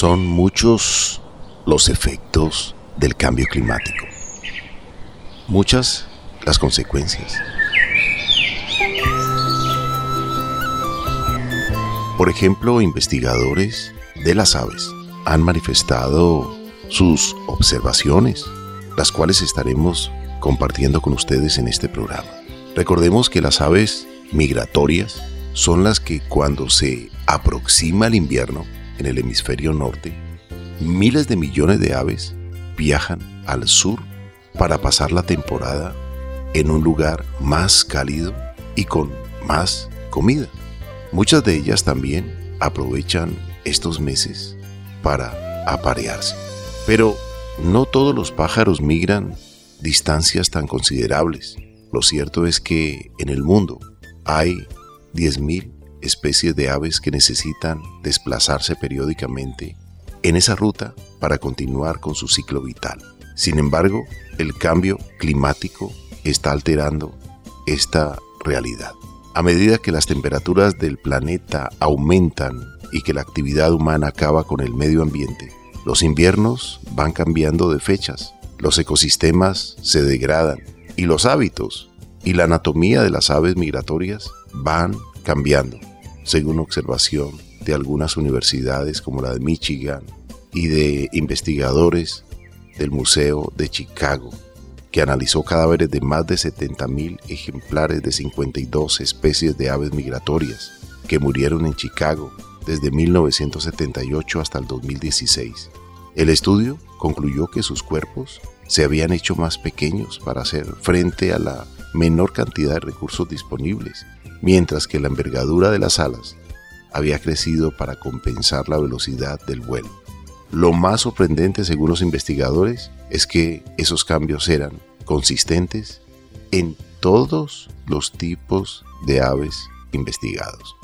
Son muchos los efectos del cambio climático. Muchas las consecuencias. Por ejemplo, investigadores de las aves han manifestado sus observaciones, las cuales estaremos compartiendo con ustedes en este programa. Recordemos que las aves migratorias son las que cuando se aproxima el invierno en el hemisferio norte, miles de millones de aves viajan al sur para pasar la temporada en un lugar más cálido y con más comida. Muchas de ellas también aprovechan estos meses para aparearse. Pero no todos los pájaros migran distancias tan considerables. Lo cierto es que en el mundo hay 10.000 especies de aves que necesitan desplazarse periódicamente en esa ruta para continuar con su ciclo vital. Sin embargo, el cambio climático está alterando esta realidad. A medida que las temperaturas del planeta aumentan y que la actividad humana acaba con el medio ambiente, los inviernos van cambiando de fechas, los ecosistemas se degradan y los hábitos y la anatomía de las aves migratorias van cambiando, según observación de algunas universidades como la de Michigan y de investigadores del Museo de Chicago, que analizó cadáveres de más de 70.000 ejemplares de 52 especies de aves migratorias que murieron en Chicago desde 1978 hasta el 2016. El estudio concluyó que sus cuerpos se habían hecho más pequeños para hacer frente a la menor cantidad de recursos disponibles, mientras que la envergadura de las alas había crecido para compensar la velocidad del vuelo. Lo más sorprendente, según los investigadores, es que esos cambios eran consistentes en todos los tipos de aves investigados.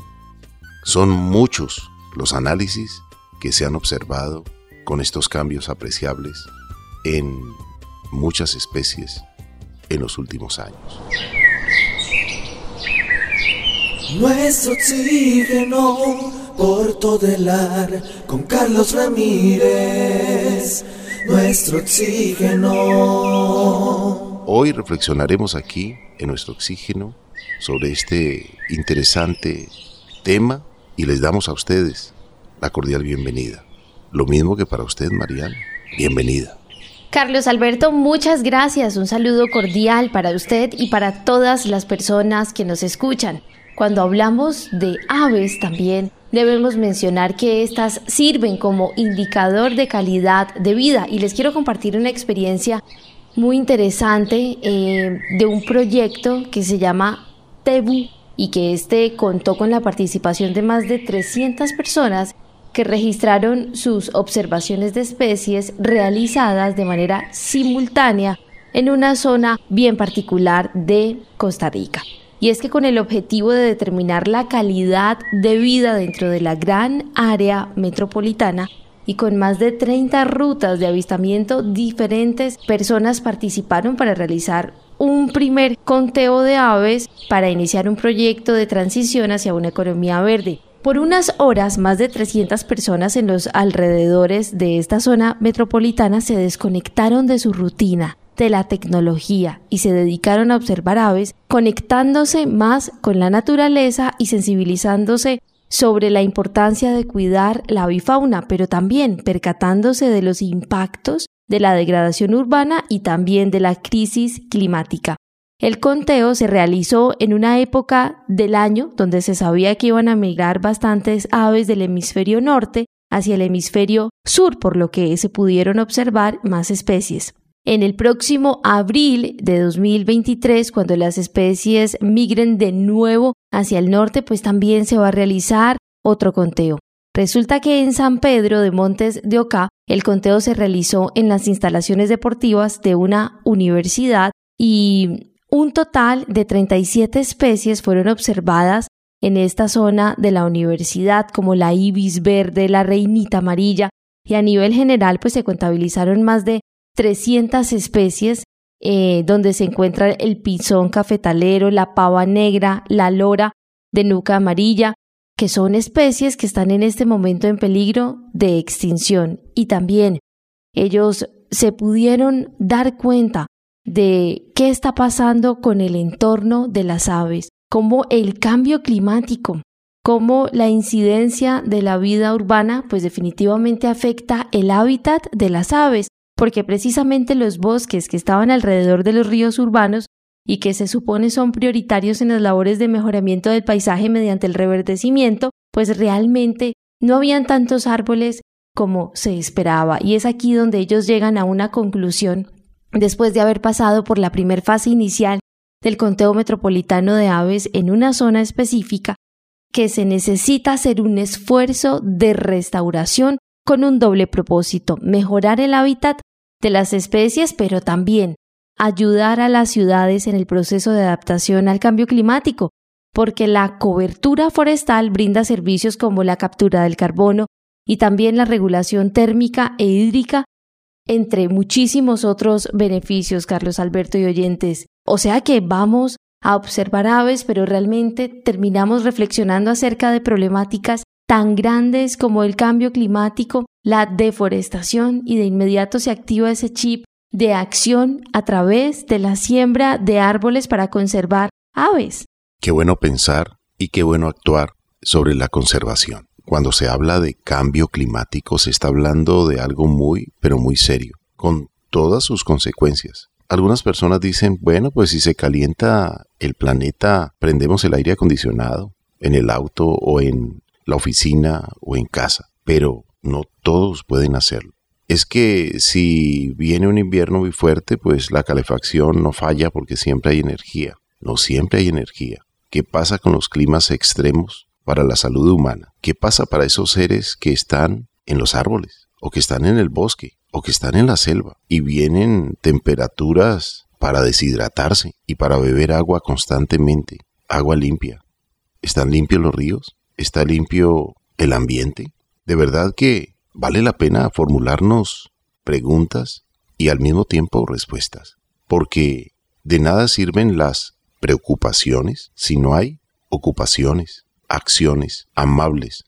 Son muchos los análisis que se han observado con estos cambios apreciables en muchas especies en los últimos años. Nuestro oxígeno por todo el ar con Carlos Ramírez. Nuestro oxígeno. Hoy reflexionaremos aquí en nuestro oxígeno sobre este interesante tema y les damos a ustedes la cordial bienvenida. Lo mismo que para usted, Mariana. Bienvenida. Carlos Alberto, muchas gracias. Un saludo cordial para usted y para todas las personas que nos escuchan. Cuando hablamos de aves también debemos mencionar que estas sirven como indicador de calidad de vida y les quiero compartir una experiencia muy interesante eh, de un proyecto que se llama TEBU y que este contó con la participación de más de 300 personas que registraron sus observaciones de especies realizadas de manera simultánea en una zona bien particular de Costa Rica. Y es que con el objetivo de determinar la calidad de vida dentro de la gran área metropolitana, y con más de 30 rutas de avistamiento diferentes personas participaron para realizar un primer conteo de aves para iniciar un proyecto de transición hacia una economía verde. Por unas horas, más de 300 personas en los alrededores de esta zona metropolitana se desconectaron de su rutina, de la tecnología y se dedicaron a observar aves, conectándose más con la naturaleza y sensibilizándose sobre la importancia de cuidar la avifauna, pero también percatándose de los impactos de la degradación urbana y también de la crisis climática. El conteo se realizó en una época del año donde se sabía que iban a migrar bastantes aves del hemisferio norte hacia el hemisferio sur, por lo que se pudieron observar más especies. En el próximo abril de 2023, cuando las especies migren de nuevo hacia el norte, pues también se va a realizar otro conteo. Resulta que en San Pedro de Montes de Oca el conteo se realizó en las instalaciones deportivas de una universidad y un total de 37 especies fueron observadas en esta zona de la universidad, como la ibis verde, la reinita amarilla, y a nivel general pues se contabilizaron más de 300 especies eh, donde se encuentra el pinzón cafetalero, la pava negra, la lora de nuca amarilla, que son especies que están en este momento en peligro de extinción. Y también ellos se pudieron dar cuenta de qué está pasando con el entorno de las aves, cómo el cambio climático, cómo la incidencia de la vida urbana pues definitivamente afecta el hábitat de las aves, porque precisamente los bosques que estaban alrededor de los ríos urbanos y que se supone son prioritarios en las labores de mejoramiento del paisaje mediante el reverdecimiento, pues realmente no habían tantos árboles como se esperaba. Y es aquí donde ellos llegan a una conclusión después de haber pasado por la primera fase inicial del conteo metropolitano de aves en una zona específica, que se necesita hacer un esfuerzo de restauración con un doble propósito, mejorar el hábitat de las especies, pero también ayudar a las ciudades en el proceso de adaptación al cambio climático, porque la cobertura forestal brinda servicios como la captura del carbono y también la regulación térmica e hídrica, entre muchísimos otros beneficios, Carlos Alberto y oyentes. O sea que vamos a observar aves, pero realmente terminamos reflexionando acerca de problemáticas tan grandes como el cambio climático, la deforestación y de inmediato se activa ese chip de acción a través de la siembra de árboles para conservar aves. Qué bueno pensar y qué bueno actuar sobre la conservación. Cuando se habla de cambio climático se está hablando de algo muy, pero muy serio, con todas sus consecuencias. Algunas personas dicen, bueno, pues si se calienta el planeta, prendemos el aire acondicionado en el auto o en la oficina o en casa, pero no todos pueden hacerlo es que si viene un invierno muy fuerte, pues la calefacción no falla porque siempre hay energía. No siempre hay energía. ¿Qué pasa con los climas extremos para la salud humana? ¿Qué pasa para esos seres que están en los árboles o que están en el bosque o que están en la selva y vienen temperaturas para deshidratarse y para beber agua constantemente, agua limpia? ¿Están limpios los ríos? ¿Está limpio el ambiente? De verdad que vale la pena formularnos preguntas y al mismo tiempo respuestas, porque de nada sirven las preocupaciones si no hay ocupaciones, acciones amables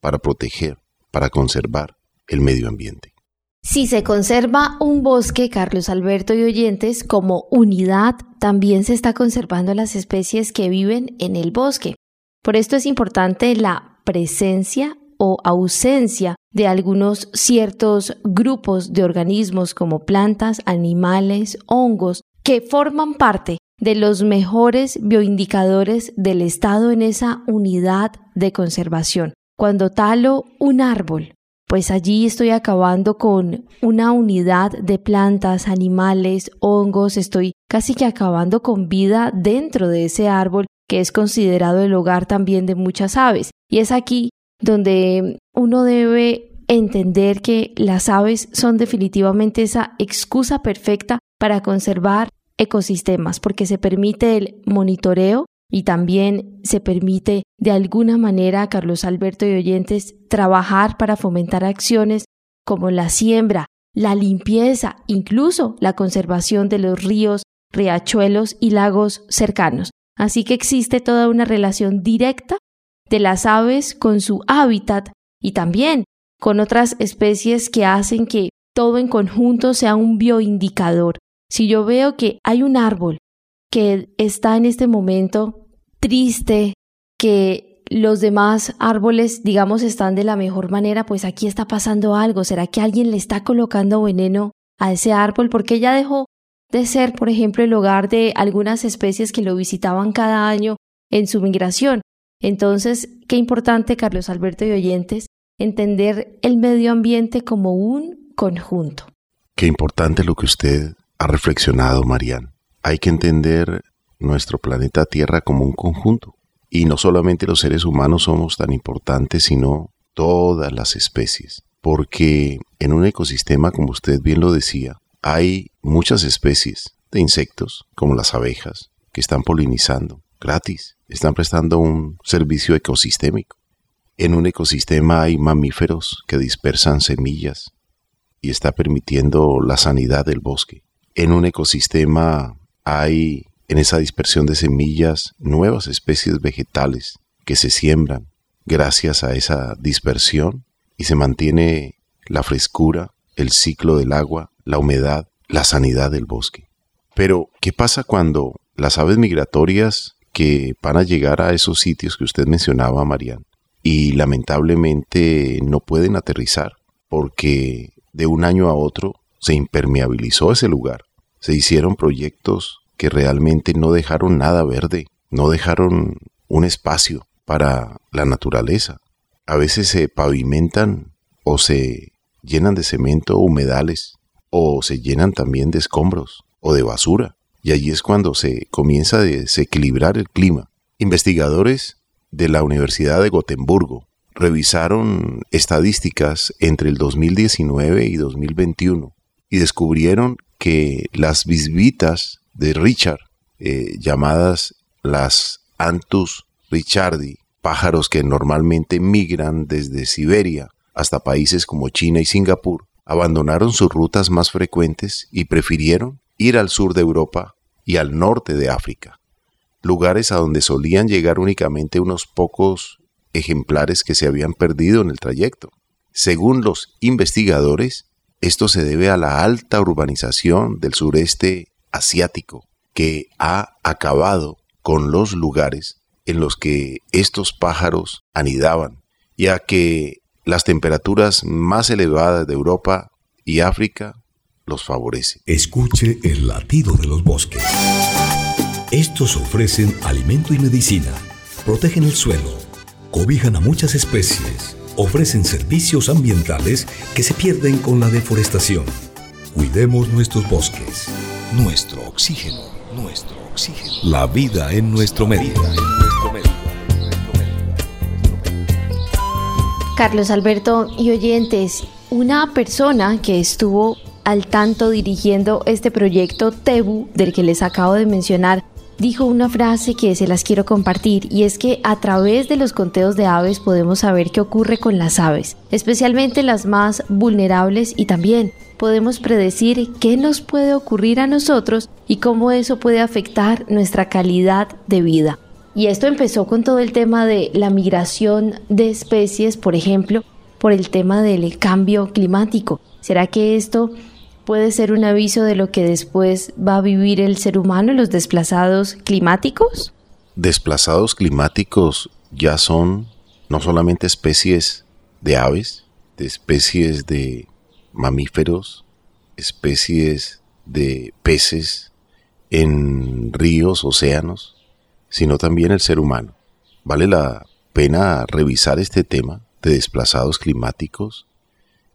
para proteger, para conservar el medio ambiente. Si se conserva un bosque, Carlos Alberto y oyentes, como unidad, también se está conservando las especies que viven en el bosque. Por esto es importante la presencia o ausencia de algunos ciertos grupos de organismos como plantas, animales, hongos, que forman parte de los mejores bioindicadores del estado en esa unidad de conservación. Cuando talo un árbol, pues allí estoy acabando con una unidad de plantas, animales, hongos, estoy casi que acabando con vida dentro de ese árbol que es considerado el hogar también de muchas aves. Y es aquí donde uno debe entender que las aves son definitivamente esa excusa perfecta para conservar ecosistemas, porque se permite el monitoreo y también se permite de alguna manera, Carlos Alberto y oyentes, trabajar para fomentar acciones como la siembra, la limpieza, incluso la conservación de los ríos, riachuelos y lagos cercanos. Así que existe toda una relación directa de las aves con su hábitat y también con otras especies que hacen que todo en conjunto sea un bioindicador. Si yo veo que hay un árbol que está en este momento triste, que los demás árboles, digamos, están de la mejor manera, pues aquí está pasando algo. ¿Será que alguien le está colocando veneno a ese árbol? Porque ya dejó de ser, por ejemplo, el hogar de algunas especies que lo visitaban cada año en su migración. Entonces, qué importante, Carlos Alberto y oyentes, entender el medio ambiente como un conjunto. Qué importante lo que usted ha reflexionado, Marian. Hay que entender nuestro planeta Tierra como un conjunto. Y no solamente los seres humanos somos tan importantes, sino todas las especies. Porque en un ecosistema, como usted bien lo decía, hay muchas especies de insectos, como las abejas, que están polinizando gratis están prestando un servicio ecosistémico. En un ecosistema hay mamíferos que dispersan semillas y está permitiendo la sanidad del bosque. En un ecosistema hay, en esa dispersión de semillas, nuevas especies vegetales que se siembran gracias a esa dispersión y se mantiene la frescura, el ciclo del agua, la humedad, la sanidad del bosque. Pero, ¿qué pasa cuando las aves migratorias que van a llegar a esos sitios que usted mencionaba, Marian, y lamentablemente no pueden aterrizar porque de un año a otro se impermeabilizó ese lugar? Se hicieron proyectos que realmente no dejaron nada verde, no dejaron un espacio para la naturaleza. A veces se pavimentan o se llenan de cemento humedales o se llenan también de escombros o de basura. Y allí es cuando se comienza a desequilibrar el clima. Investigadores de la Universidad de Gotemburgo revisaron estadísticas entre el 2019 y 2021 y descubrieron que las bisbitas de Richard, eh, llamadas las Antus richardi, pájaros que normalmente migran desde Siberia hasta países como China y Singapur, abandonaron sus rutas más frecuentes y prefirieron ir al sur de Europa y al norte de África, lugares a donde solían llegar únicamente unos pocos ejemplares que se habían perdido en el trayecto. Según los investigadores, esto se debe a la alta urbanización del sureste asiático, que ha acabado con los lugares en los que estos pájaros anidaban, ya que las temperaturas más elevadas de Europa y África los favorece. Escuche el latido de los bosques. Estos ofrecen alimento y medicina, protegen el suelo, cobijan a muchas especies, ofrecen servicios ambientales que se pierden con la deforestación. Cuidemos nuestros bosques, nuestro oxígeno, nuestro oxígeno. La vida en nuestro medio. Carlos Alberto y oyentes, una persona que estuvo al tanto dirigiendo este proyecto TEBU del que les acabo de mencionar, dijo una frase que se las quiero compartir y es que a través de los conteos de aves podemos saber qué ocurre con las aves, especialmente las más vulnerables y también podemos predecir qué nos puede ocurrir a nosotros y cómo eso puede afectar nuestra calidad de vida. Y esto empezó con todo el tema de la migración de especies, por ejemplo, por el tema del cambio climático. ¿Será que esto puede ser un aviso de lo que después va a vivir el ser humano los desplazados climáticos? Desplazados climáticos ya son no solamente especies de aves, de especies de mamíferos, especies de peces en ríos, océanos, sino también el ser humano. Vale la pena revisar este tema de desplazados climáticos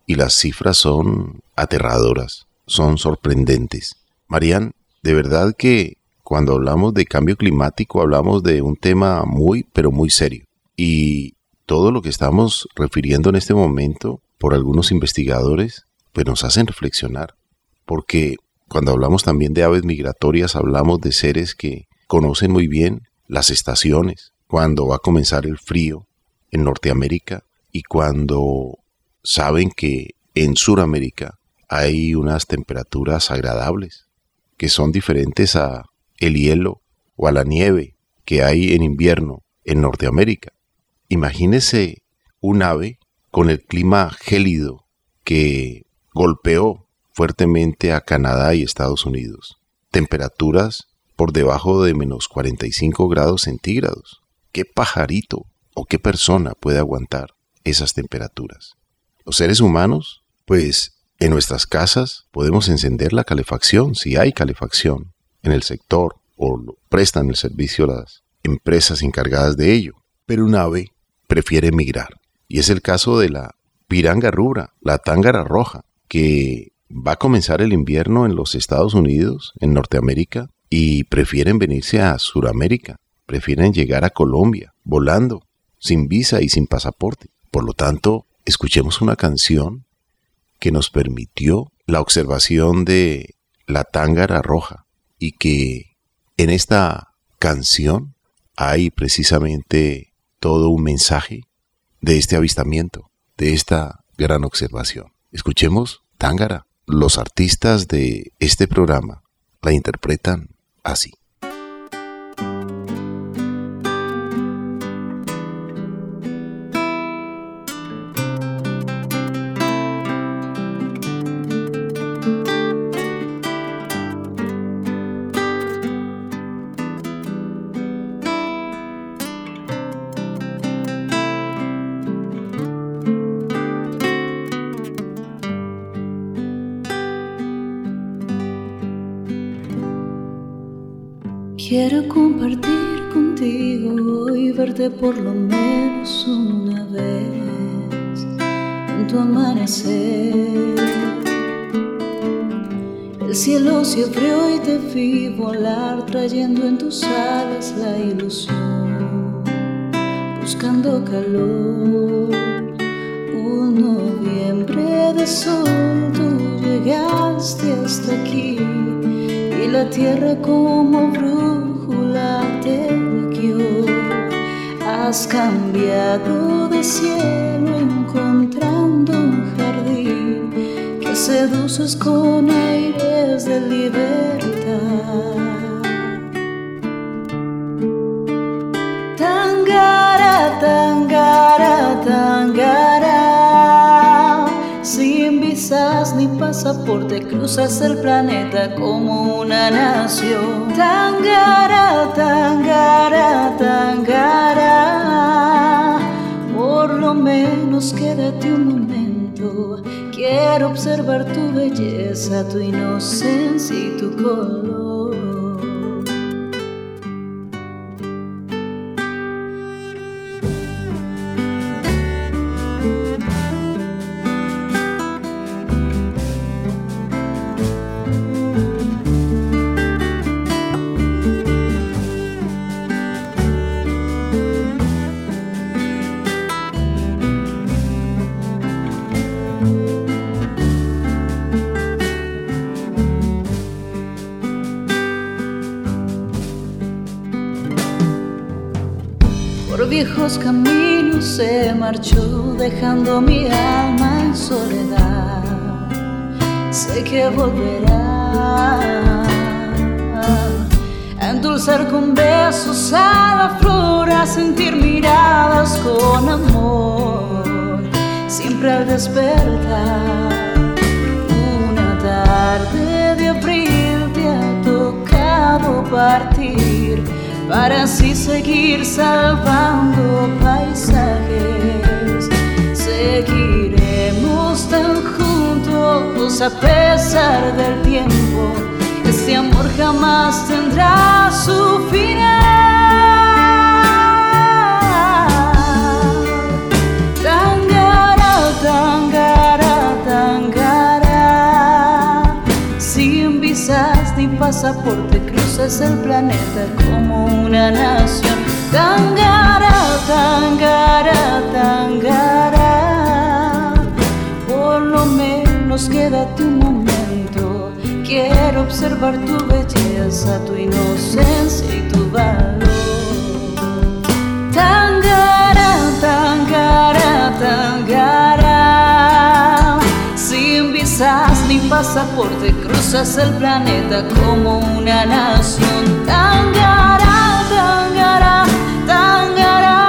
y las cifras son aterradoras, son sorprendentes. Marían, de verdad que cuando hablamos de cambio climático hablamos de un tema muy, pero muy serio. Y todo lo que estamos refiriendo en este momento por algunos investigadores, pues nos hacen reflexionar. Porque cuando hablamos también de aves migratorias, hablamos de seres que conocen muy bien las estaciones, cuando va a comenzar el frío en Norteamérica y cuando saben que en Sudamérica hay unas temperaturas agradables que son diferentes a el hielo o a la nieve que hay en invierno en Norteamérica. Imagínese un ave con el clima gélido que golpeó fuertemente a Canadá y Estados Unidos. Temperaturas por debajo de menos 45 grados centígrados. ¿Qué pajarito o qué persona puede aguantar esas temperaturas? Los seres humanos, pues en nuestras casas podemos encender la calefacción, si hay calefacción en el sector o prestan el servicio las empresas encargadas de ello. Pero un ave prefiere migrar. Y es el caso de la piranga rubra, la tángara roja, que va a comenzar el invierno en los Estados Unidos, en Norteamérica, y prefieren venirse a Sudamérica, prefieren llegar a Colombia volando, sin visa y sin pasaporte. Por lo tanto, escuchemos una canción que nos permitió la observación de la tángara roja y que en esta canción hay precisamente todo un mensaje de este avistamiento, de esta gran observación. Escuchemos Tángara. Los artistas de este programa la interpretan así. Seduces con aires de libertad. Tangara, tangara, tangara. Sin visas ni pasaporte cruzas el planeta como una nación. Tangara, tangara, tangara. Por lo menos quédate un momento. Quiero observar tu belleza, tu inocencia y tu color. Viejos caminos se marchó, dejando mi alma en soledad. Sé que volverá a endulzar con besos a la flor, a sentir miradas con amor, siempre al despertar. Una tarde de abril te ha tocado partir para así seguir salvando paisajes. Seguiremos tan juntos a pesar del tiempo. Este amor jamás tendrá su final. Tangara, tangara, tangara. Sin visas ni pasaporte cruzas el planeta como una nación. Tangara, tangara, tangara. Por lo menos quédate un momento. Quiero observar tu belleza, tu inocencia y tu valor. Tangara, tangara, tangara. Sin visas ni pasaporte el planeta como una nación. Tangara, tangara, tangara.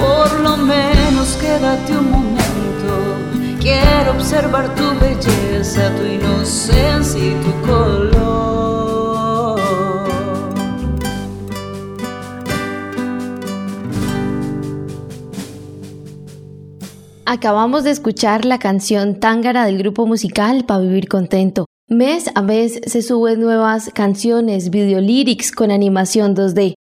Por lo menos quédate un momento. Quiero observar tu belleza, tu inocencia y tu color. Acabamos de escuchar la canción Tángara del grupo musical Pa' Vivir Contento. Mes a mes se suben nuevas canciones, videolírics con animación 2D.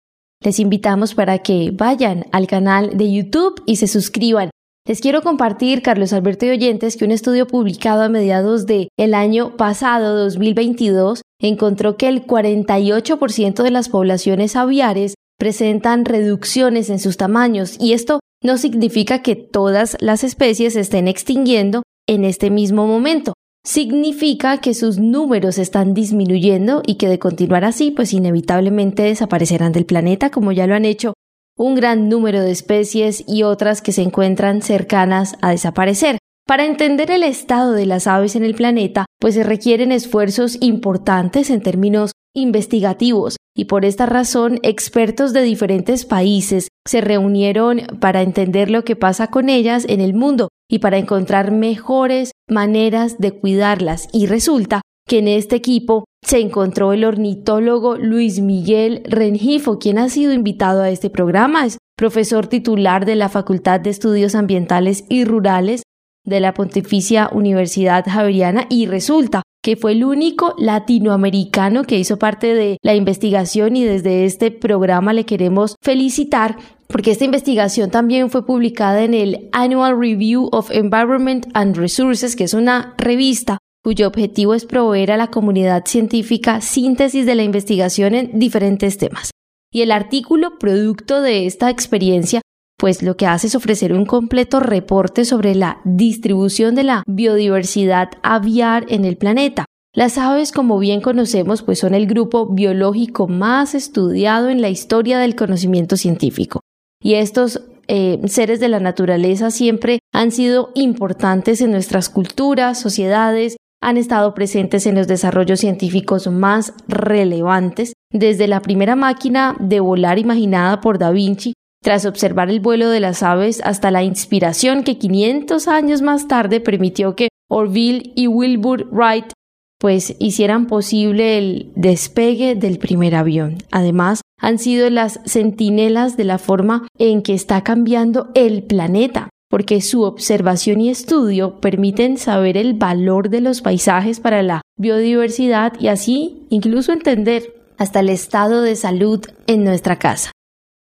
Les invitamos para que vayan al canal de YouTube y se suscriban. Les quiero compartir, Carlos Alberto y oyentes, que un estudio publicado a mediados de el año pasado, 2022, encontró que el 48% de las poblaciones aviares presentan reducciones en sus tamaños y esto no significa que todas las especies se estén extinguiendo en este mismo momento. Significa que sus números están disminuyendo y que de continuar así, pues inevitablemente desaparecerán del planeta como ya lo han hecho un gran número de especies y otras que se encuentran cercanas a desaparecer. Para entender el estado de las aves en el planeta, pues se requieren esfuerzos importantes en términos investigativos y por esta razón expertos de diferentes países se reunieron para entender lo que pasa con ellas en el mundo y para encontrar mejores maneras de cuidarlas y resulta que en este equipo se encontró el ornitólogo Luis Miguel Rengifo, quien ha sido invitado a este programa. Es profesor titular de la Facultad de Estudios Ambientales y Rurales de la Pontificia Universidad Javeriana y resulta que fue el único latinoamericano que hizo parte de la investigación y desde este programa le queremos felicitar porque esta investigación también fue publicada en el Annual Review of Environment and Resources, que es una revista cuyo objetivo es proveer a la comunidad científica síntesis de la investigación en diferentes temas. Y el artículo producto de esta experiencia pues lo que hace es ofrecer un completo reporte sobre la distribución de la biodiversidad aviar en el planeta. Las aves, como bien conocemos, pues son el grupo biológico más estudiado en la historia del conocimiento científico. Y estos eh, seres de la naturaleza siempre han sido importantes en nuestras culturas, sociedades, han estado presentes en los desarrollos científicos más relevantes, desde la primera máquina de volar imaginada por Da Vinci tras observar el vuelo de las aves hasta la inspiración que 500 años más tarde permitió que Orville y Wilbur Wright pues hicieran posible el despegue del primer avión. Además, han sido las centinelas de la forma en que está cambiando el planeta, porque su observación y estudio permiten saber el valor de los paisajes para la biodiversidad y así incluso entender hasta el estado de salud en nuestra casa.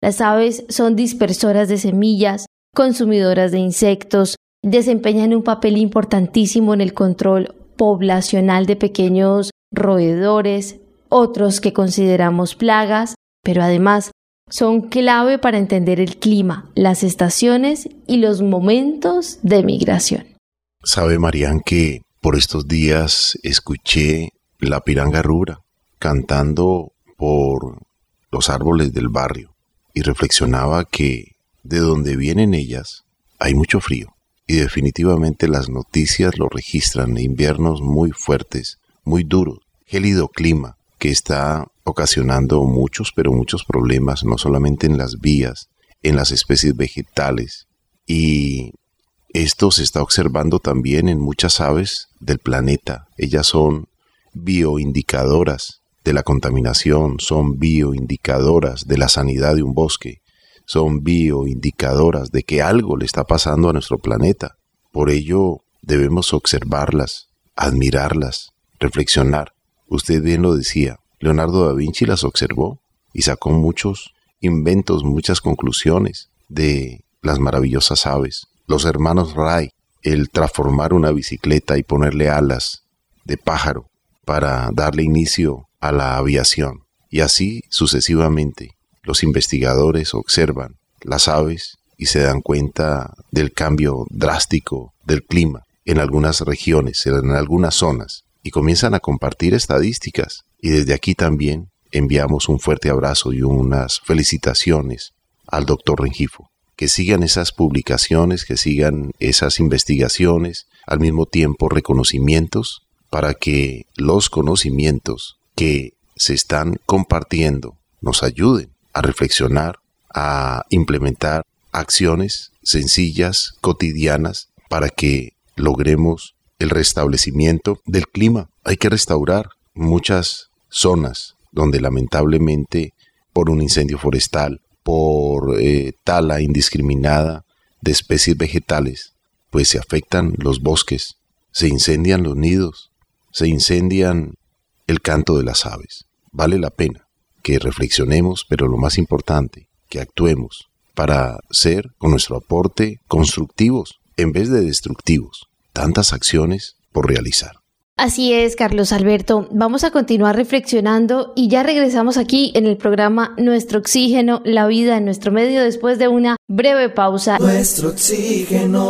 Las aves son dispersoras de semillas, consumidoras de insectos, desempeñan un papel importantísimo en el control poblacional de pequeños roedores, otros que consideramos plagas, pero además son clave para entender el clima, las estaciones y los momentos de migración. Sabe, Marian, que por estos días escuché la piranga rura cantando por los árboles del barrio y reflexionaba que de donde vienen ellas hay mucho frío. Y definitivamente las noticias lo registran, inviernos muy fuertes, muy duros, gélido clima que está ocasionando muchos, pero muchos problemas, no solamente en las vías, en las especies vegetales, y esto se está observando también en muchas aves del planeta. Ellas son bioindicadoras de la contaminación, son bioindicadoras de la sanidad de un bosque, son bioindicadoras de que algo le está pasando a nuestro planeta. Por ello debemos observarlas, admirarlas, reflexionar. Usted bien lo decía, Leonardo da Vinci las observó y sacó muchos inventos, muchas conclusiones de las maravillosas aves. Los hermanos Wright, el transformar una bicicleta y ponerle alas de pájaro para darle inicio a la aviación. Y así sucesivamente, los investigadores observan las aves y se dan cuenta del cambio drástico del clima en algunas regiones, en algunas zonas, y comienzan a compartir estadísticas. Y desde aquí también enviamos un fuerte abrazo y unas felicitaciones al doctor Rengifo. Que sigan esas publicaciones, que sigan esas investigaciones, al mismo tiempo reconocimientos, para que los conocimientos que se están compartiendo nos ayuden a reflexionar, a implementar acciones sencillas, cotidianas, para que logremos el restablecimiento del clima. Hay que restaurar muchas zonas donde lamentablemente por un incendio forestal, por eh, tala indiscriminada de especies vegetales, pues se afectan los bosques, se incendian los nidos, se incendian el canto de las aves. Vale la pena que reflexionemos, pero lo más importante, que actuemos para ser con nuestro aporte constructivos en vez de destructivos. Tantas acciones por realizar. Así es, Carlos Alberto. Vamos a continuar reflexionando y ya regresamos aquí en el programa Nuestro Oxígeno, la vida en nuestro medio después de una breve pausa. Nuestro oxígeno.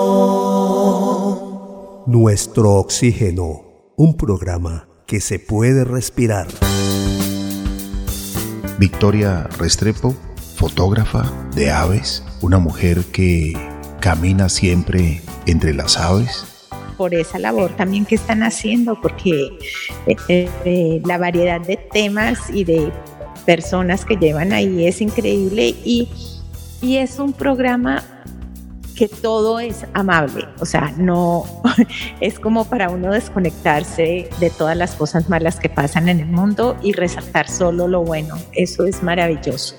Nuestro Oxígeno, un programa que se puede respirar. Victoria Restrepo, fotógrafa de aves, una mujer que camina siempre entre las aves. Por esa labor también que están haciendo, porque eh, eh, la variedad de temas y de personas que llevan ahí es increíble y, y es un programa que todo es amable, o sea, no es como para uno desconectarse de todas las cosas malas que pasan en el mundo y resaltar solo lo bueno. Eso es maravilloso.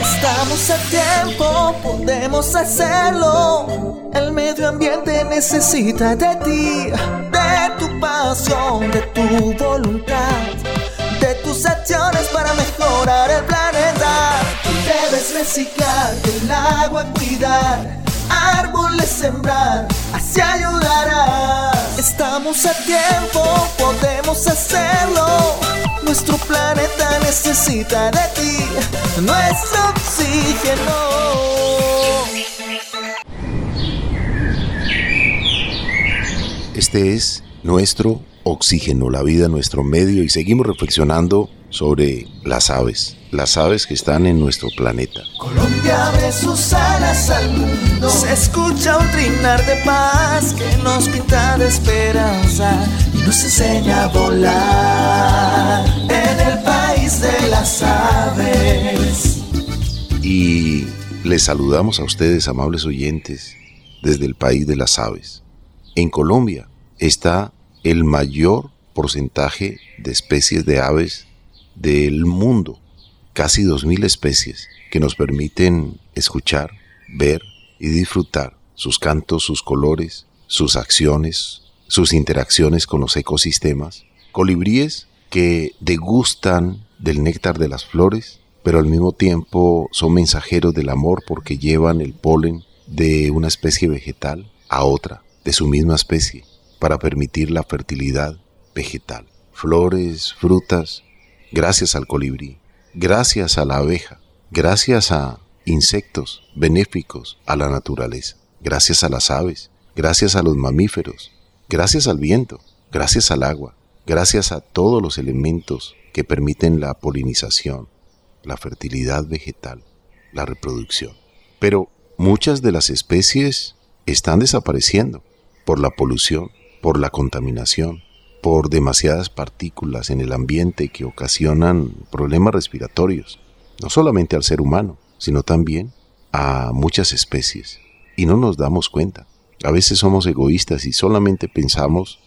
Estamos a tiempo, podemos hacerlo. El medio ambiente necesita de ti, de tu pasión, de tu voluntad, de tus acciones para mejorar el planeta. Debes reciclar, el agua cuidar, árboles sembrar, así ayudarás. Estamos a tiempo, podemos hacerlo. Nuestro planeta necesita de ti, nuestro oxígeno. Este es nuestro oxígeno, la vida, nuestro medio y seguimos reflexionando sobre las aves, las aves que están en nuestro planeta. Colombia abre sus alas al mundo. Se escucha un trinar de paz que nos pinta de esperanza y nos enseña a volar en el país de las aves. Y les saludamos a ustedes, amables oyentes, desde el país de las aves. En Colombia está el mayor porcentaje de especies de aves del mundo, casi 2.000 especies que nos permiten escuchar, ver y disfrutar sus cantos, sus colores, sus acciones, sus interacciones con los ecosistemas, colibríes que degustan del néctar de las flores, pero al mismo tiempo son mensajeros del amor porque llevan el polen de una especie vegetal a otra, de su misma especie, para permitir la fertilidad vegetal. Flores, frutas, gracias al colibrí, gracias a la abeja, gracias a insectos benéficos a la naturaleza, gracias a las aves, gracias a los mamíferos, gracias al viento, gracias al agua, gracias a todos los elementos que permiten la polinización, la fertilidad vegetal, la reproducción. Pero muchas de las especies están desapareciendo por la polución, por la contaminación, por demasiadas partículas en el ambiente que ocasionan problemas respiratorios, no solamente al ser humano, sino también a muchas especies. Y no nos damos cuenta. A veces somos egoístas y solamente pensamos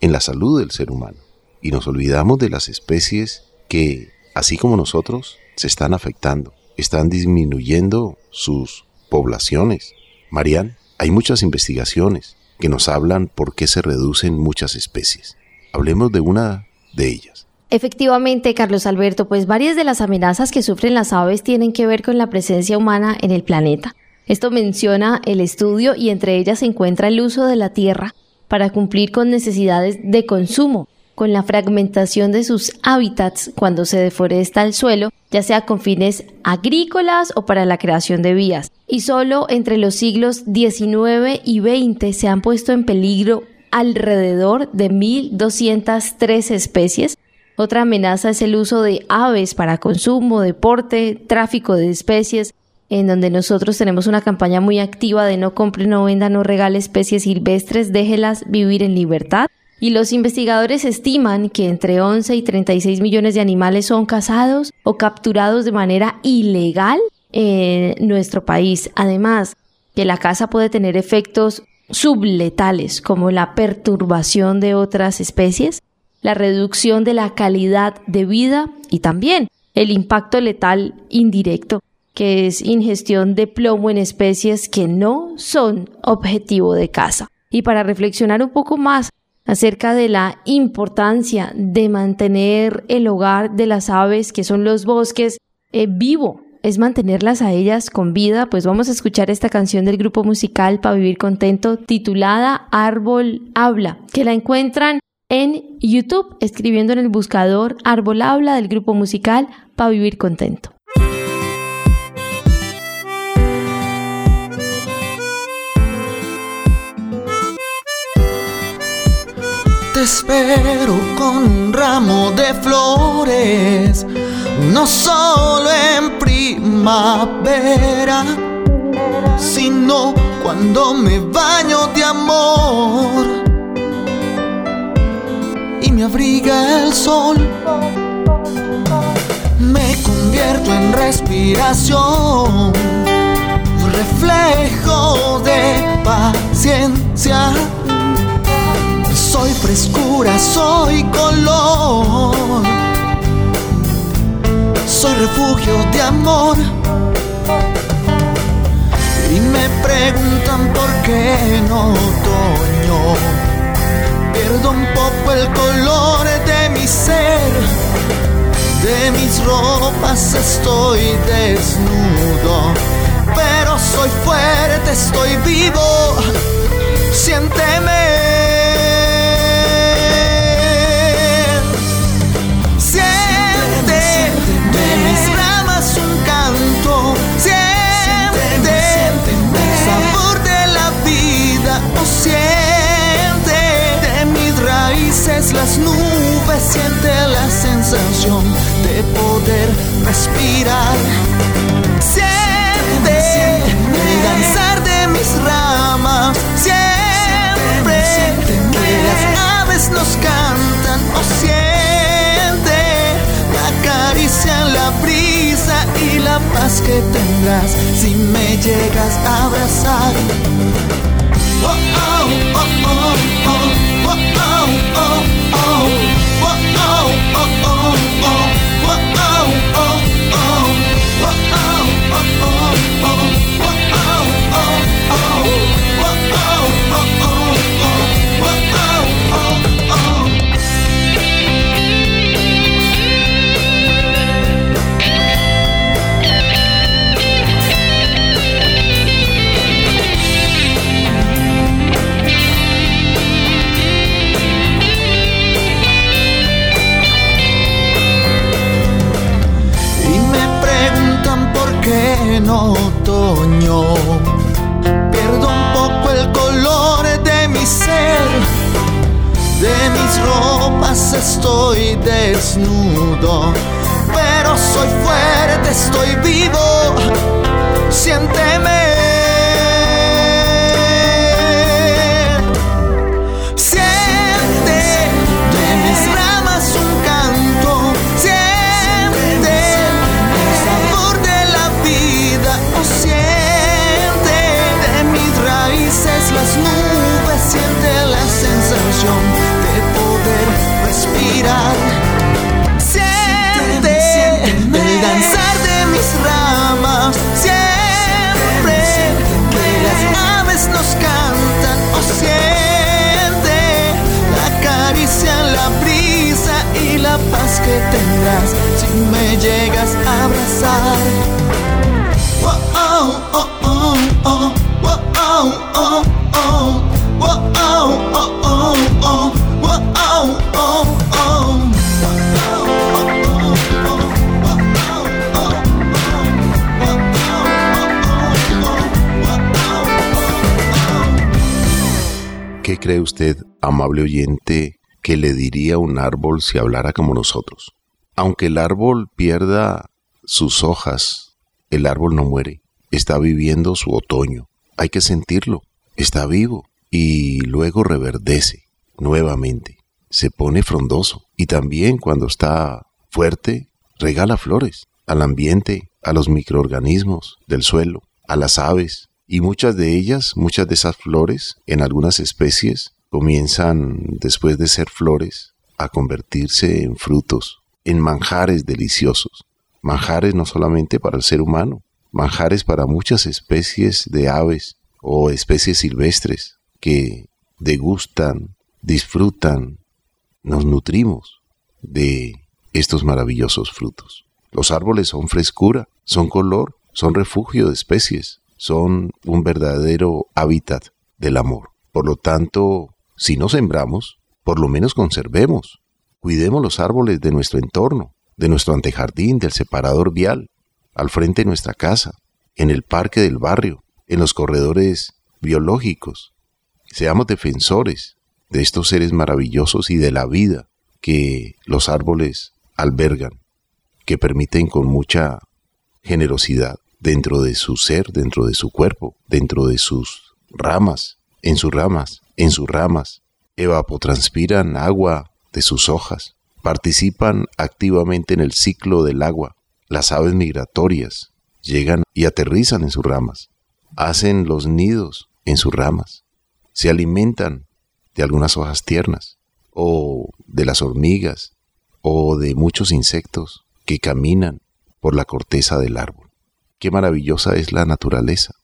en la salud del ser humano. Y nos olvidamos de las especies que, así como nosotros, se están afectando, están disminuyendo sus poblaciones. Marian, hay muchas investigaciones que nos hablan por qué se reducen muchas especies. Hablemos de una de ellas. Efectivamente, Carlos Alberto, pues varias de las amenazas que sufren las aves tienen que ver con la presencia humana en el planeta. Esto menciona el estudio y entre ellas se encuentra el uso de la tierra para cumplir con necesidades de consumo, con la fragmentación de sus hábitats cuando se deforesta el suelo, ya sea con fines agrícolas o para la creación de vías. Y solo entre los siglos XIX y XX se han puesto en peligro alrededor de 1.203 especies. Otra amenaza es el uso de aves para consumo, deporte, tráfico de especies, en donde nosotros tenemos una campaña muy activa de no compre, no venda, no regale especies silvestres, déjelas vivir en libertad. Y los investigadores estiman que entre 11 y 36 millones de animales son cazados o capturados de manera ilegal en nuestro país. Además, que la caza puede tener efectos subletales como la perturbación de otras especies, la reducción de la calidad de vida y también el impacto letal indirecto, que es ingestión de plomo en especies que no son objetivo de caza. Y para reflexionar un poco más acerca de la importancia de mantener el hogar de las aves, que son los bosques, eh, vivo, es mantenerlas a ellas con vida, pues vamos a escuchar esta canción del grupo musical Para Vivir Contento titulada Árbol Habla, que la encuentran en YouTube escribiendo en el buscador Árbol Habla del grupo musical Para Vivir Contento. Te espero con un ramo de flores, no solo en primavera, sino cuando me baño de amor y me abriga el sol. Me convierto en respiración, reflejo de paciencia soy frescura, soy color. Soy refugio de amor. Y me preguntan por qué no otoño. Perdón el color de mi ser. De mis ropas estoy desnudo, que tendrás si me llegas a abrazar. Oh, oh, oh, oh, oh, oh, oh, oh. Otoño. Pierdo un poco el color de mi ser. De mis ropas estoy desnudo. Pero soy fuerte, estoy vivo. Siénteme. Que si me llegas a abrazar. Oh, oh, oh, oh, oh, oh, oh, oh, oh, oh, oh, oh. ¿Qué cree usted, amable oyente, que le diría un árbol si hablara como nosotros? Aunque el árbol pierda sus hojas, el árbol no muere, está viviendo su otoño. Hay que sentirlo, está vivo y luego reverdece nuevamente, se pone frondoso y también cuando está fuerte regala flores al ambiente, a los microorganismos del suelo, a las aves, y muchas de ellas, muchas de esas flores, en algunas especies, comienzan, después de ser flores, a convertirse en frutos, en manjares deliciosos. Manjares no solamente para el ser humano, manjares para muchas especies de aves o especies silvestres que degustan, disfrutan, nos nutrimos de estos maravillosos frutos. Los árboles son frescura, son color, son refugio de especies, son un verdadero hábitat del amor. Por lo tanto, si no sembramos, por lo menos conservemos. Cuidemos los árboles de nuestro entorno, de nuestro antejardín, del separador vial, al frente de nuestra casa, en el parque del barrio, en los corredores biológicos. Seamos defensores de estos seres maravillosos y de la vida que los árboles albergan, que permiten con mucha generosidad dentro de su ser, dentro de su cuerpo, dentro de sus ramas, en sus ramas, en sus ramas, evapotranspiran agua de sus hojas, participan activamente en el ciclo del agua. Las aves migratorias llegan y aterrizan en sus ramas, hacen los nidos en sus ramas, se alimentan de algunas hojas tiernas, o de las hormigas, o de muchos insectos que caminan por la corteza del árbol. Qué maravillosa es la naturaleza,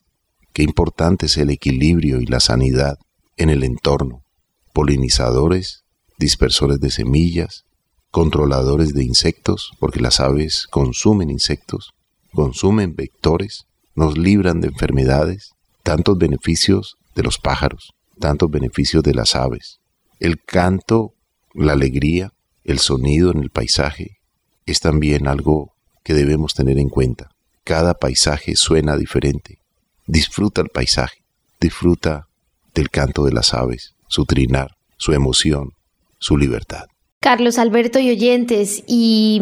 qué importante es el equilibrio y la sanidad en el entorno, polinizadores dispersores de semillas, controladores de insectos, porque las aves consumen insectos, consumen vectores, nos libran de enfermedades, tantos beneficios de los pájaros, tantos beneficios de las aves. El canto, la alegría, el sonido en el paisaje es también algo que debemos tener en cuenta. Cada paisaje suena diferente. Disfruta el paisaje, disfruta del canto de las aves, su trinar, su emoción, su libertad. Carlos Alberto y oyentes, y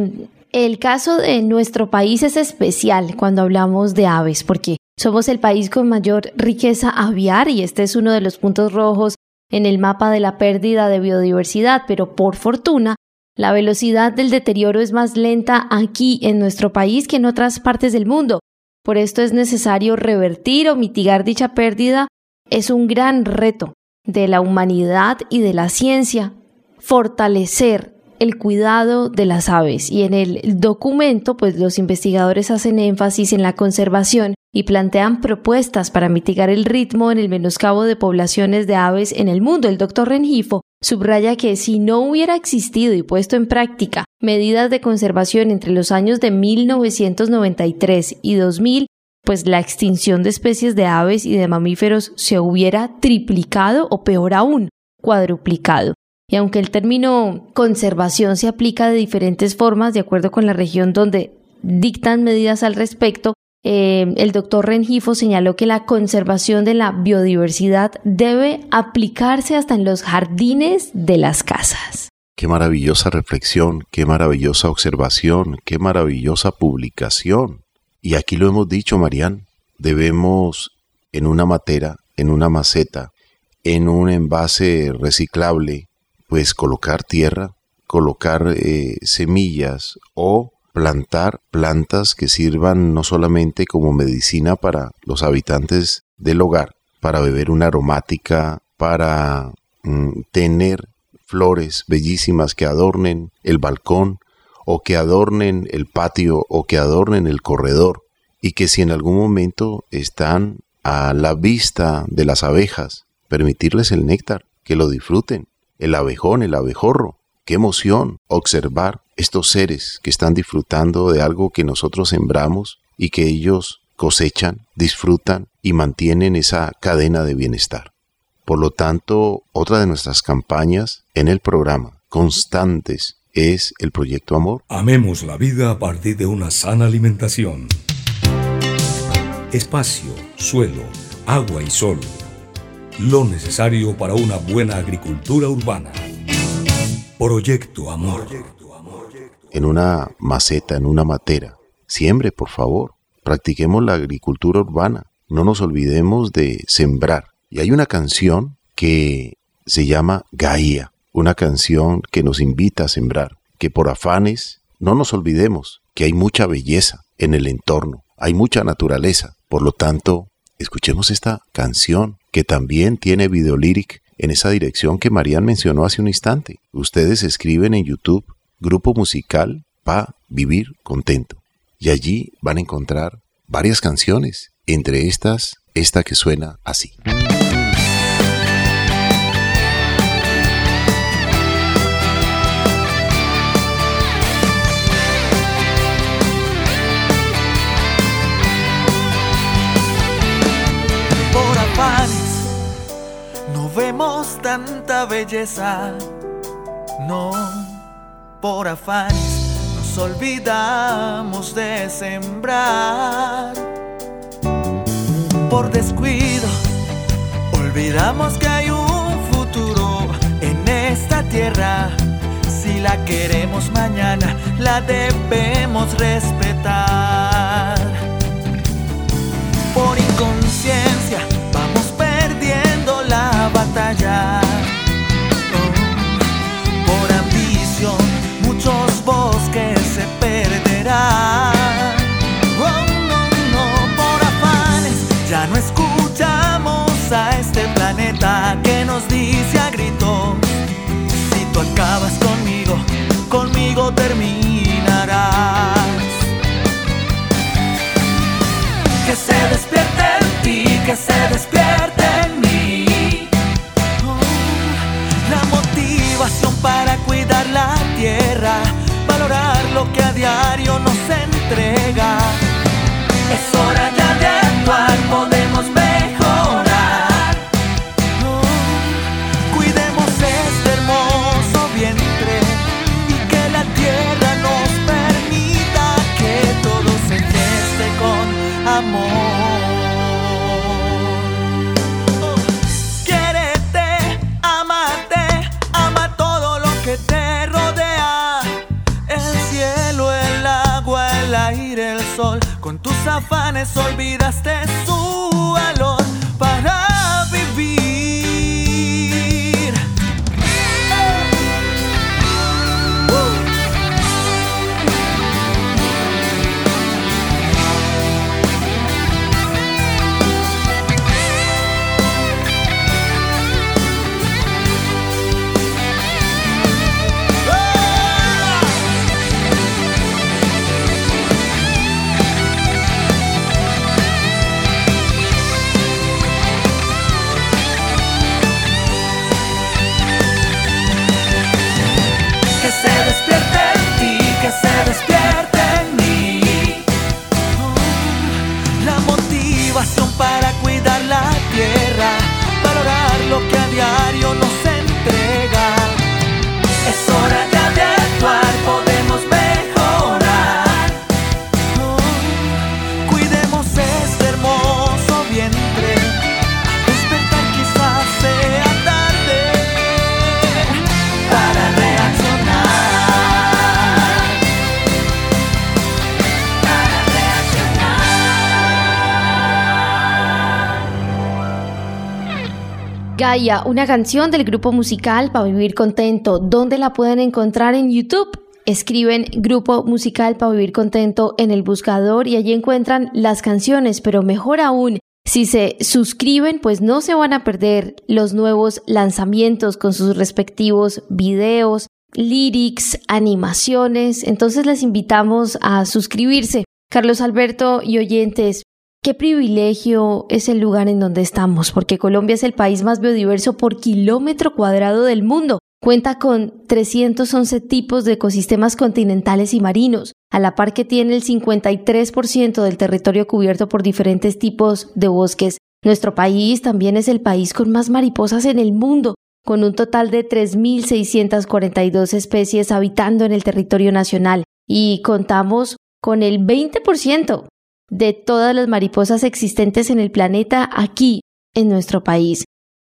el caso de nuestro país es especial cuando hablamos de aves, porque somos el país con mayor riqueza aviar y este es uno de los puntos rojos en el mapa de la pérdida de biodiversidad, pero por fortuna, la velocidad del deterioro es más lenta aquí en nuestro país que en otras partes del mundo. Por esto es necesario revertir o mitigar dicha pérdida. Es un gran reto de la humanidad y de la ciencia fortalecer el cuidado de las aves y en el documento pues los investigadores hacen énfasis en la conservación y plantean propuestas para mitigar el ritmo en el menoscabo de poblaciones de aves en el mundo. El doctor Rengifo subraya que si no hubiera existido y puesto en práctica medidas de conservación entre los años de 1993 y 2000, pues la extinción de especies de aves y de mamíferos se hubiera triplicado o peor aún, cuadruplicado. Y aunque el término conservación se aplica de diferentes formas de acuerdo con la región donde dictan medidas al respecto, eh, el doctor Rengifo señaló que la conservación de la biodiversidad debe aplicarse hasta en los jardines de las casas. Qué maravillosa reflexión, qué maravillosa observación, qué maravillosa publicación. Y aquí lo hemos dicho, Marían, debemos en una matera, en una maceta, en un envase reciclable, pues colocar tierra, colocar eh, semillas o plantar plantas que sirvan no solamente como medicina para los habitantes del hogar, para beber una aromática, para mm, tener flores bellísimas que adornen el balcón o que adornen el patio o que adornen el corredor y que si en algún momento están a la vista de las abejas, permitirles el néctar, que lo disfruten, el abejón, el abejorro. Qué emoción observar estos seres que están disfrutando de algo que nosotros sembramos y que ellos cosechan, disfrutan y mantienen esa cadena de bienestar. Por lo tanto, otra de nuestras campañas en el programa constantes es el proyecto Amor. Amemos la vida a partir de una sana alimentación. Espacio, suelo, agua y sol lo necesario para una buena agricultura urbana. Proyecto Amor. En una maceta, en una matera. Siembre, por favor. Practiquemos la agricultura urbana. No nos olvidemos de sembrar. Y hay una canción que se llama Gaia, una canción que nos invita a sembrar, que por afanes no nos olvidemos que hay mucha belleza en el entorno, hay mucha naturaleza. Por lo tanto, escuchemos esta canción que también tiene videolíric en esa dirección que Marían mencionó hace un instante. Ustedes escriben en YouTube Grupo Musical Pa Vivir Contento y allí van a encontrar varias canciones, entre estas esta que suena así. vemos tanta belleza, no por afanes nos olvidamos de sembrar. Por descuido, olvidamos que hay un futuro en esta tierra. Si la queremos mañana, la debemos respetar. Por inconsciencia, por ambición, perderán. Oh, no, no, por afanes, ya no escuchamos a este planeta que nos dice a gritos: Si tú acabas conmigo, conmigo terminarás. Que se despierte en ti, que se despierte olvidaste su una canción del grupo musical para vivir contento. ¿Dónde la pueden encontrar en YouTube? Escriben Grupo Musical para Vivir Contento en el buscador y allí encuentran las canciones, pero mejor aún, si se suscriben, pues no se van a perder los nuevos lanzamientos con sus respectivos videos, lyrics, animaciones. Entonces les invitamos a suscribirse. Carlos Alberto y oyentes, Qué privilegio es el lugar en donde estamos, porque Colombia es el país más biodiverso por kilómetro cuadrado del mundo. Cuenta con 311 tipos de ecosistemas continentales y marinos, a la par que tiene el 53% del territorio cubierto por diferentes tipos de bosques. Nuestro país también es el país con más mariposas en el mundo, con un total de 3.642 especies habitando en el territorio nacional, y contamos con el 20% de todas las mariposas existentes en el planeta aquí, en nuestro país.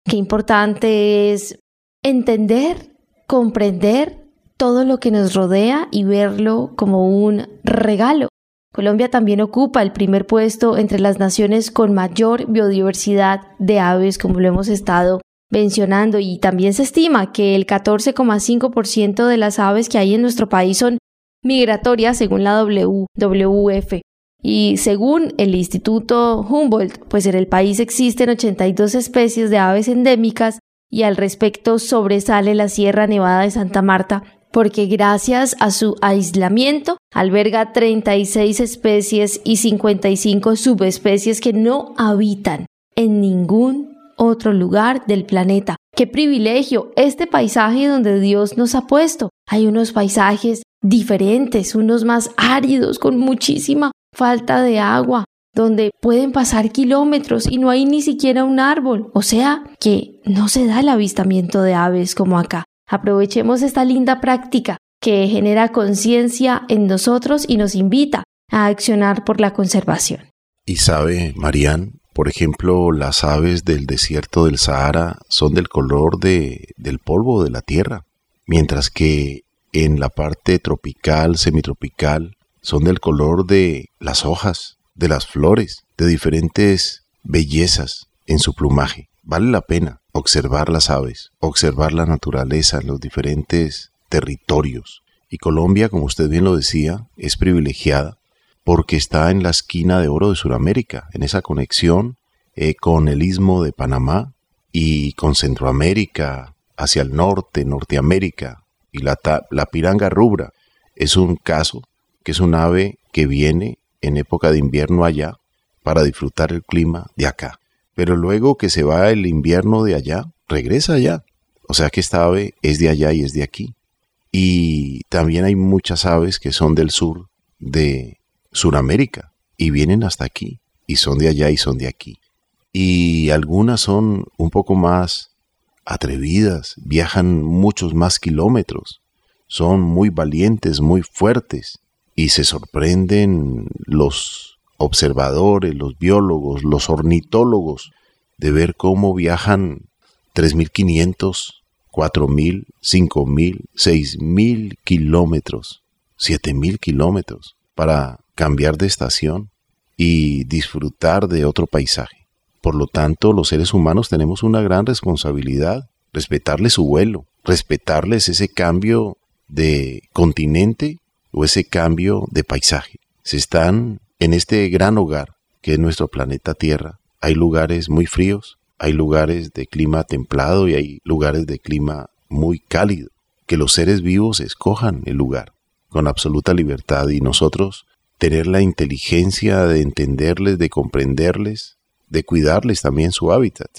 Qué importante es entender, comprender todo lo que nos rodea y verlo como un regalo. Colombia también ocupa el primer puesto entre las naciones con mayor biodiversidad de aves, como lo hemos estado mencionando, y también se estima que el 14,5% de las aves que hay en nuestro país son migratorias según la WWF. Y según el Instituto Humboldt, pues en el país existen 82 especies de aves endémicas y al respecto sobresale la Sierra Nevada de Santa Marta porque gracias a su aislamiento alberga 36 especies y 55 subespecies que no habitan en ningún otro lugar del planeta. ¡Qué privilegio! Este paisaje donde Dios nos ha puesto. Hay unos paisajes diferentes, unos más áridos, con muchísima falta de agua, donde pueden pasar kilómetros y no hay ni siquiera un árbol, o sea que no se da el avistamiento de aves como acá. Aprovechemos esta linda práctica que genera conciencia en nosotros y nos invita a accionar por la conservación. Y sabe, Marían, por ejemplo, las aves del desierto del Sahara son del color de, del polvo de la tierra, mientras que en la parte tropical, semitropical, son del color de las hojas, de las flores, de diferentes bellezas en su plumaje. Vale la pena observar las aves, observar la naturaleza los diferentes territorios. Y Colombia, como usted bien lo decía, es privilegiada porque está en la esquina de oro de Sudamérica, en esa conexión eh, con el istmo de Panamá y con Centroamérica, hacia el norte, Norteamérica, y la, la piranga rubra es un caso que es un ave que viene en época de invierno allá para disfrutar el clima de acá. Pero luego que se va el invierno de allá, regresa allá. O sea que esta ave es de allá y es de aquí. Y también hay muchas aves que son del sur de Sudamérica y vienen hasta aquí y son de allá y son de aquí. Y algunas son un poco más atrevidas, viajan muchos más kilómetros, son muy valientes, muy fuertes y se sorprenden los observadores, los biólogos, los ornitólogos de ver cómo viajan 3.500, 4.000, 5.000, 6.000 kilómetros, 7.000 kilómetros para cambiar de estación y disfrutar de otro paisaje. Por lo tanto, los seres humanos tenemos una gran responsabilidad, respetarles su vuelo, respetarles ese cambio de continente o ese cambio de paisaje. Se están en este gran hogar que es nuestro planeta Tierra. Hay lugares muy fríos, hay lugares de clima templado y hay lugares de clima muy cálido. Que los seres vivos escojan el lugar con absoluta libertad y nosotros tener la inteligencia de entenderles, de comprenderles, de cuidarles también su hábitat.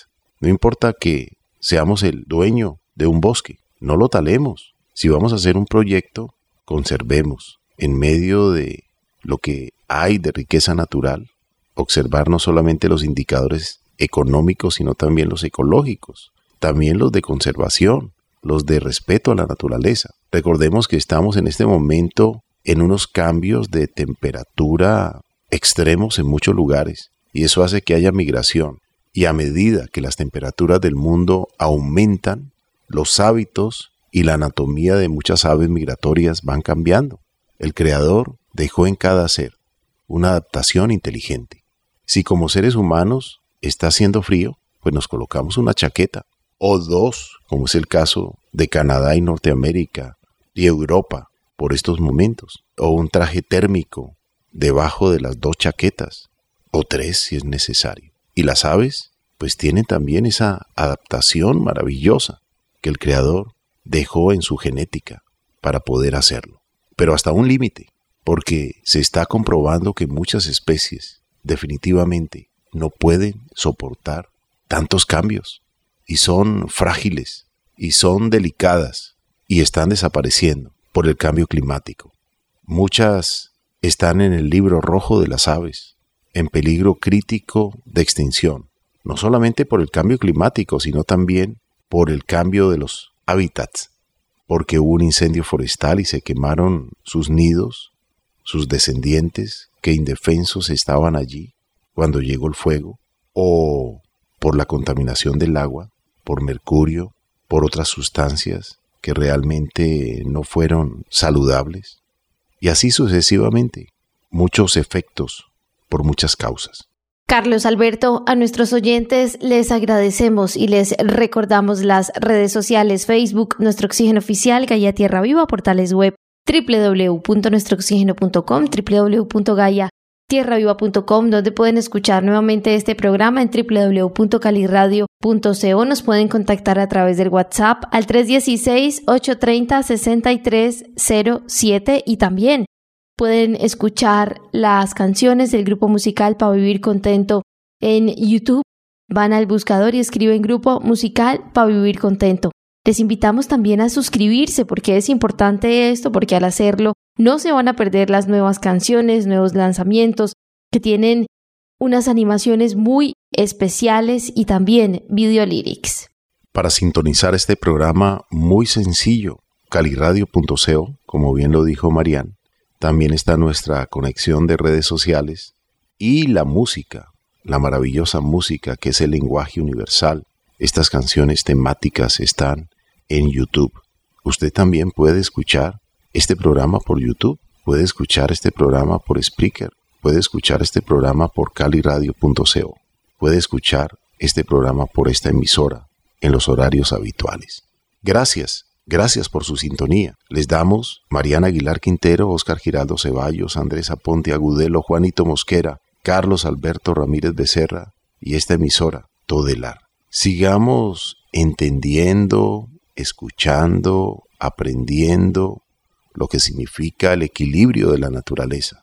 No importa que seamos el dueño de un bosque, no lo talemos. Si vamos a hacer un proyecto, conservemos en medio de lo que hay de riqueza natural, observar no solamente los indicadores económicos, sino también los ecológicos, también los de conservación, los de respeto a la naturaleza. Recordemos que estamos en este momento en unos cambios de temperatura extremos en muchos lugares y eso hace que haya migración. Y a medida que las temperaturas del mundo aumentan, los hábitos y la anatomía de muchas aves migratorias van cambiando. El Creador dejó en cada ser una adaptación inteligente. Si como seres humanos está haciendo frío, pues nos colocamos una chaqueta o dos, como es el caso de Canadá y Norteamérica y Europa por estos momentos, o un traje térmico debajo de las dos chaquetas, o tres si es necesario. Y las aves, pues tienen también esa adaptación maravillosa que el Creador dejó en su genética para poder hacerlo. Pero hasta un límite, porque se está comprobando que muchas especies definitivamente no pueden soportar tantos cambios y son frágiles y son delicadas y están desapareciendo por el cambio climático. Muchas están en el libro rojo de las aves, en peligro crítico de extinción, no solamente por el cambio climático, sino también por el cambio de los hábitats, porque hubo un incendio forestal y se quemaron sus nidos, sus descendientes que indefensos estaban allí cuando llegó el fuego, o por la contaminación del agua, por mercurio, por otras sustancias que realmente no fueron saludables, y así sucesivamente, muchos efectos por muchas causas. Carlos Alberto, a nuestros oyentes les agradecemos y les recordamos las redes sociales Facebook, Nuestro Oxígeno Oficial, Gaia Tierra Viva, portales web www.nuestrooxígeno.com, www.gaia tierraviva.com, donde pueden escuchar nuevamente este programa en www.caliradio.co. Nos pueden contactar a través del WhatsApp al 316-830-6307 y también pueden escuchar las canciones del grupo musical Para Vivir Contento en YouTube. Van al buscador y escriben grupo musical Para Vivir Contento. Les invitamos también a suscribirse porque es importante esto, porque al hacerlo no se van a perder las nuevas canciones, nuevos lanzamientos que tienen unas animaciones muy especiales y también video lyrics. Para sintonizar este programa muy sencillo, caliradio.co, como bien lo dijo Marian, también está nuestra conexión de redes sociales y la música, la maravillosa música que es el lenguaje universal. Estas canciones temáticas están en YouTube. Usted también puede escuchar este programa por YouTube, puede escuchar este programa por Spreaker, puede escuchar este programa por caliradio.co, puede escuchar este programa por esta emisora en los horarios habituales. Gracias, gracias por su sintonía. Les damos Mariana Aguilar Quintero, Oscar Giraldo Ceballos, Andrés Aponte Agudelo, Juanito Mosquera, Carlos Alberto Ramírez Becerra y esta emisora, Todelar. Sigamos entendiendo, escuchando, aprendiendo lo que significa el equilibrio de la naturaleza.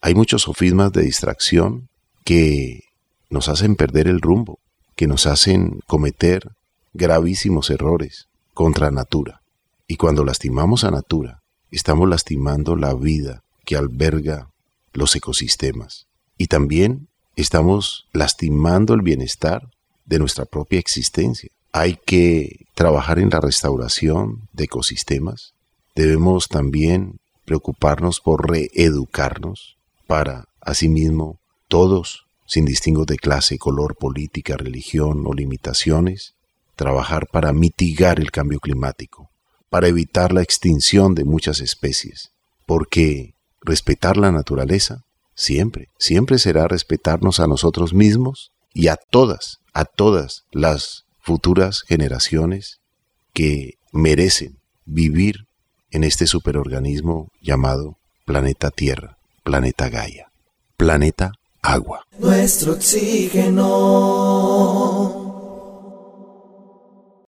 Hay muchos sofismas de distracción que nos hacen perder el rumbo, que nos hacen cometer gravísimos errores contra natura. Y cuando lastimamos a natura, estamos lastimando la vida que alberga los ecosistemas. Y también estamos lastimando el bienestar de nuestra propia existencia. Hay que trabajar en la restauración de ecosistemas. Debemos también preocuparnos por reeducarnos para, asimismo, todos, sin distingo de clase, color, política, religión o limitaciones, trabajar para mitigar el cambio climático, para evitar la extinción de muchas especies, porque respetar la naturaleza siempre, siempre será respetarnos a nosotros mismos y a todas, a todas las futuras generaciones que merecen vivir en este superorganismo llamado planeta Tierra, planeta Gaia, planeta Agua. Nuestro oxígeno